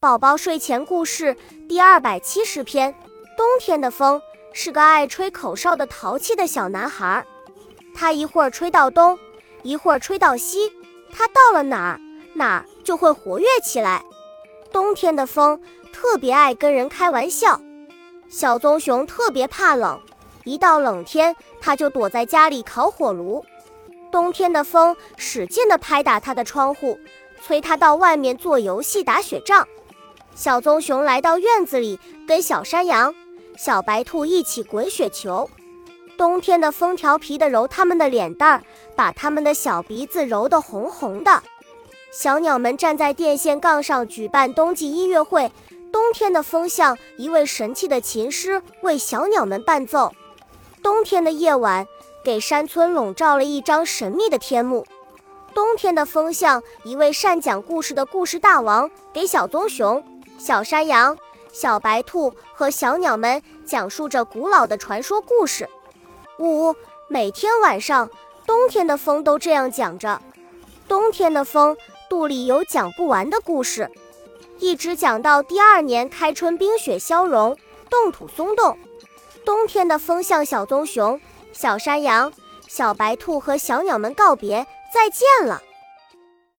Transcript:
宝宝睡前故事第二百七十篇：冬天的风是个爱吹口哨的淘气的小男孩，他一会儿吹到东，一会儿吹到西，他到了哪儿哪儿就会活跃起来。冬天的风特别爱跟人开玩笑，小棕熊特别怕冷，一到冷天他就躲在家里烤火炉。冬天的风使劲地拍打他的窗户，催他到外面做游戏打雪仗。小棕熊来到院子里，跟小山羊、小白兔一起滚雪球。冬天的风调皮地揉它们的脸蛋儿，把它们的小鼻子揉得红红的。小鸟们站在电线杠上举办冬季音乐会。冬天的风像一位神气的琴师，为小鸟们伴奏。冬天的夜晚给山村笼罩了一张神秘的天幕。冬天的风像一位善讲故事的故事大王，给小棕熊。小山羊、小白兔和小鸟们讲述着古老的传说故事。五，每天晚上，冬天的风都这样讲着。冬天的风肚里有讲不完的故事，一直讲到第二年开春，冰雪消融，冻土松动。冬天的风向小棕熊、小山羊、小白兔和小鸟们告别，再见了。